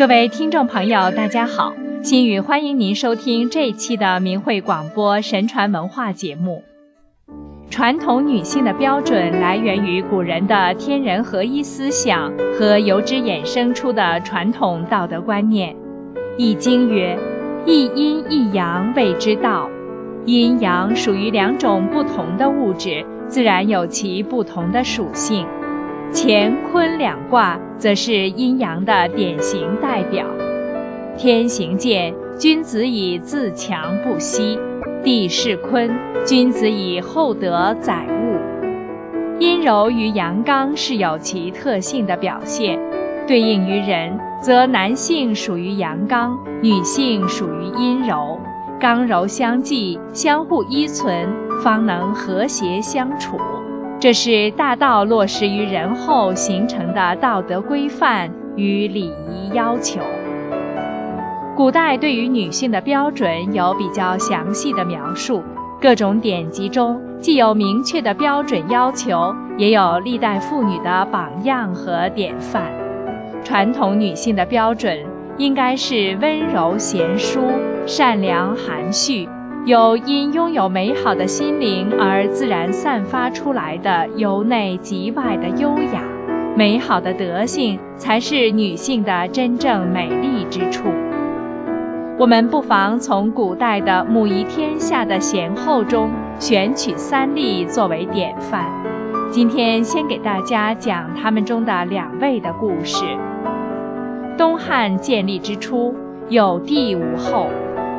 各位听众朋友，大家好，心雨欢迎您收听这一期的明慧广播神传文化节目。传统女性的标准来源于古人的天人合一思想和由之衍生出的传统道德观念。《易经》曰：“一阴一阳谓之道。”阴阳属于两种不同的物质，自然有其不同的属性。乾坤两卦则是阴阳的典型代表。天行健，君子以自强不息；地势坤，君子以厚德载物。阴柔与阳刚是有其特性的表现。对应于人，则男性属于阳刚，女性属于阴柔。刚柔相济，相互依存，方能和谐相处。这是大道落实于人后形成的道德规范与礼仪要求。古代对于女性的标准有比较详细的描述，各种典籍中既有明确的标准要求，也有历代妇女的榜样和典范。传统女性的标准应该是温柔贤淑、善良含蓄。有因拥有美好的心灵而自然散发出来的由内及外的优雅、美好的德性，才是女性的真正美丽之处。我们不妨从古代的母仪天下的贤后中选取三例作为典范。今天先给大家讲他们中的两位的故事。东汉建立之初，有帝无后。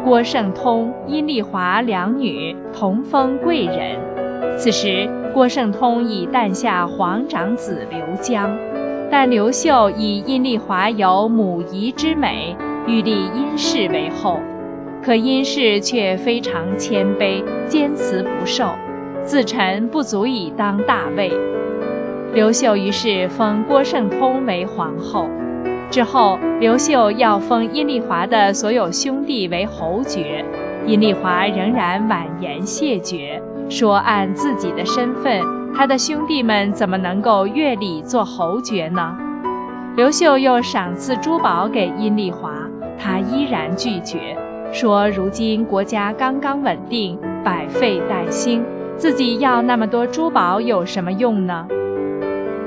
郭圣通、阴丽华两女同封贵人。此时，郭圣通已诞下皇长子刘江，但刘秀以阴丽华有母仪之美，欲立殷氏为后。可殷氏却非常谦卑，坚持不受，自陈不足以当大位。刘秀于是封郭圣通为皇后。之后，刘秀要封阴丽华的所有兄弟为侯爵，阴丽华仍然婉言谢绝，说按自己的身份，他的兄弟们怎么能够越礼做侯爵呢？刘秀又赏赐珠宝给阴丽华，他依然拒绝，说如今国家刚刚稳定，百废待兴，自己要那么多珠宝有什么用呢？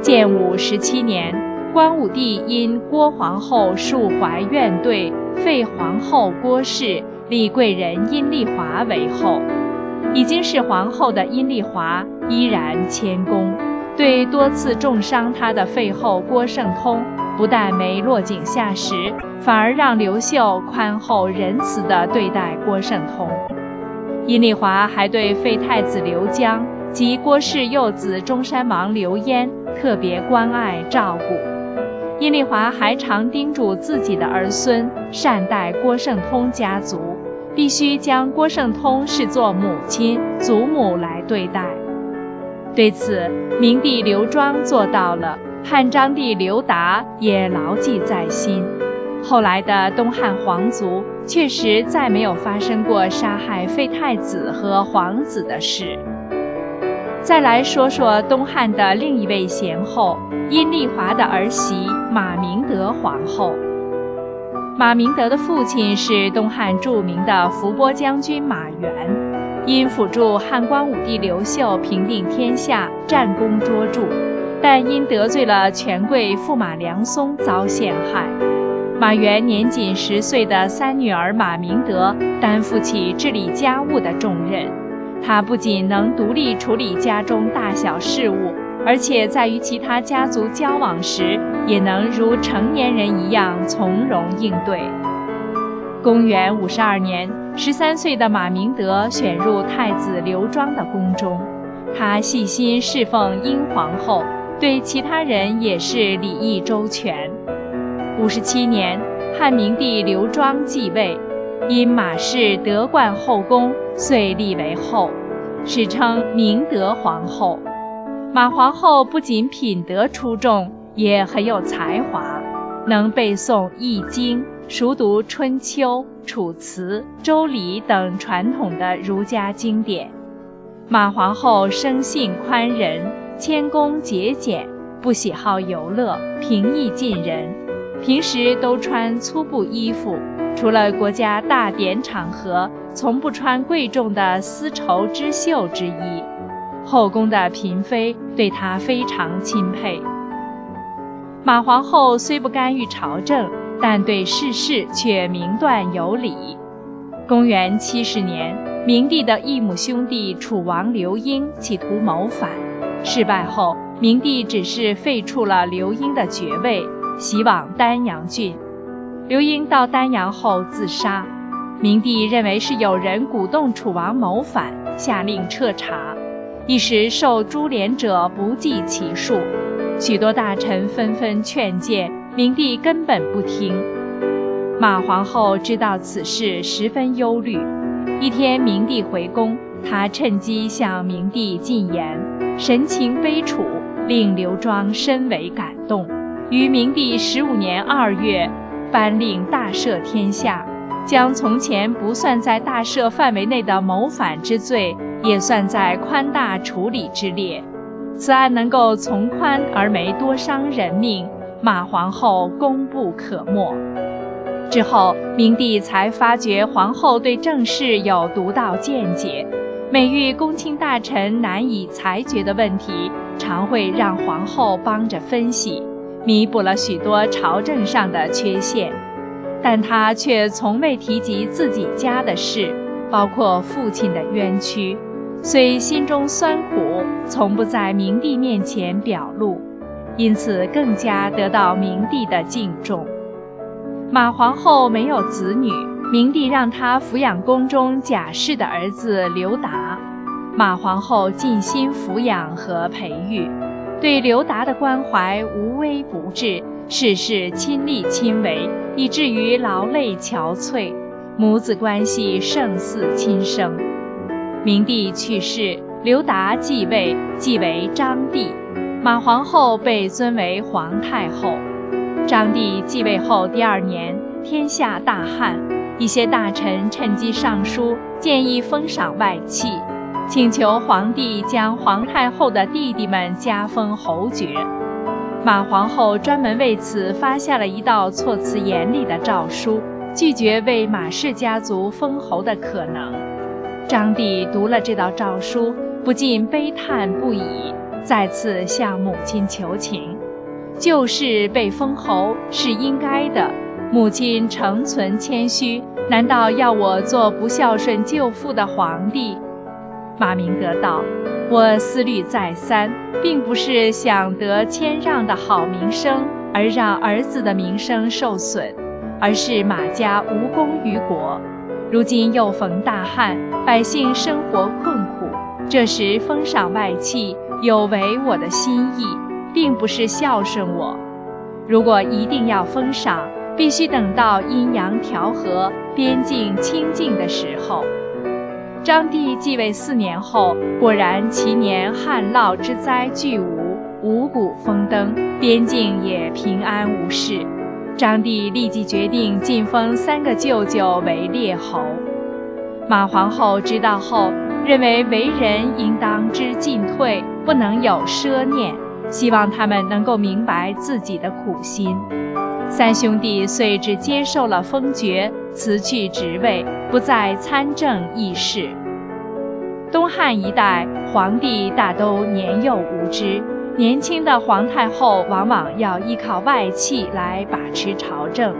建武十七年。光武帝因郭皇后述怀怨怼，废皇后郭氏，立贵人阴丽华为后。已经是皇后的阴丽华依然谦恭，对多次重伤她的废后郭圣通，不但没落井下石，反而让刘秀宽厚仁慈地对待郭圣通。阴丽华还对废太子刘江及郭氏幼子中山王刘焉特别关爱照顾。阴丽华还常叮嘱自己的儿孙善待郭圣通家族，必须将郭圣通视作母亲、祖母来对待。对此，明帝刘庄做到了，汉章帝刘达也牢记在心。后来的东汉皇族确实再没有发生过杀害废太子和皇子的事。再来说说东汉的另一位贤后阴丽华的儿媳马明德皇后。马明德的父亲是东汉著名的伏波将军马援，因辅助汉光武帝刘秀平定天下，战功卓著，但因得罪了权贵驸马梁松，遭陷害。马援年仅十岁的三女儿马明德担负起治理家务的重任。他不仅能独立处理家中大小事务，而且在与其他家族交往时，也能如成年人一样从容应对。公元五十二年，十三岁的马明德选入太子刘庄的宫中，他细心侍奉英皇后，对其他人也是礼义周全。五十七年，汉明帝刘庄继位。因马氏德冠后宫，遂立为后，史称明德皇后。马皇后不仅品德出众，也很有才华，能背诵《易经》，熟读《春秋》《楚辞》《周礼》等传统的儒家经典。马皇后生性宽仁，谦恭节俭，不喜好游乐，平易近人。平时都穿粗布衣服，除了国家大典场合，从不穿贵重的丝绸织绣之衣。后宫的嫔妃对她非常钦佩。马皇后虽不干预朝政，但对世事却明断有理。公元七十年，明帝的异母兄弟楚王刘英企图谋反，失败后，明帝只是废黜了刘英的爵位。袭往丹阳郡，刘英到丹阳后自杀。明帝认为是有人鼓动楚王谋反，下令彻查。一时受株连者不计其数，许多大臣纷纷劝谏，明帝根本不听。马皇后知道此事，十分忧虑。一天，明帝回宫，她趁机向明帝进言，神情悲楚，令刘庄深为感动。于明帝十五年二月，颁令大赦天下，将从前不算在大赦范围内的谋反之罪，也算在宽大处理之列。此案能够从宽而没多伤人命，马皇后功不可没。之后，明帝才发觉皇后对政事有独到见解，每遇公卿大臣难以裁决的问题，常会让皇后帮着分析。弥补了许多朝政上的缺陷，但他却从未提及自己家的事，包括父亲的冤屈，虽心中酸苦，从不在明帝面前表露，因此更加得到明帝的敬重。马皇后没有子女，明帝让她抚养宫中贾氏的儿子刘达，马皇后尽心抚养和培育。对刘达的关怀无微不至，事事亲力亲为，以至于劳累憔悴，母子关系胜似亲生。明帝去世，刘达继位，即为章帝。马皇后被尊为皇太后。章帝继位后第二年，天下大旱，一些大臣趁机上书，建议封赏外戚。请求皇帝将皇太后的弟弟们加封侯爵，马皇后专门为此发下了一道措辞严厉的诏书，拒绝为马氏家族封侯的可能。张帝读了这道诏书，不禁悲叹不已，再次向母亲求情：旧氏被封侯是应该的，母亲诚存谦虚，难道要我做不孝顺舅父的皇帝？马明德道：“我思虑再三，并不是想得谦让的好名声而让儿子的名声受损，而是马家无功于国，如今又逢大旱，百姓生活困苦，这时封赏外戚有违我的心意，并不是孝顺我。如果一定要封赏，必须等到阴阳调和、边境清静的时候。”张帝继位四年后，果然其年旱涝之灾俱无，五谷丰登，边境也平安无事。张帝立即决定晋封三个舅舅为列侯。马皇后知道后，认为为人应当知进退，不能有奢念，希望他们能够明白自己的苦心。三兄弟遂只接受了封爵，辞去职位，不再参政议事。东汉一代皇帝大都年幼无知，年轻的皇太后往往要依靠外戚来把持朝政，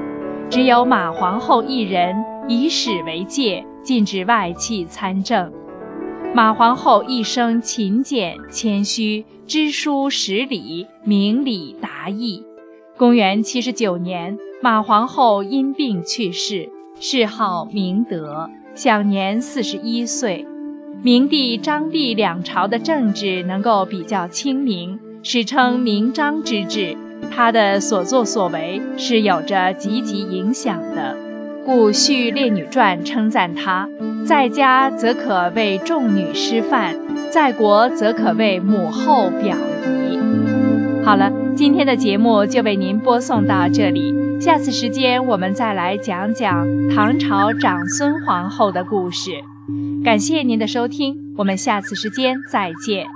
只有马皇后一人以史为戒，禁止外戚参政。马皇后一生勤俭谦虚，知书识礼，明理达义。公元七十九年，马皇后因病去世，谥号明德，享年四十一岁。明帝、章帝两朝的政治能够比较清明，史称明章之治。他的所作所为是有着积极影响的，故《续列女传》称赞他：在家则可为众女师范，在国则可为母后表仪。好了。今天的节目就为您播送到这里，下次时间我们再来讲讲唐朝长孙皇后的故事。感谢您的收听，我们下次时间再见。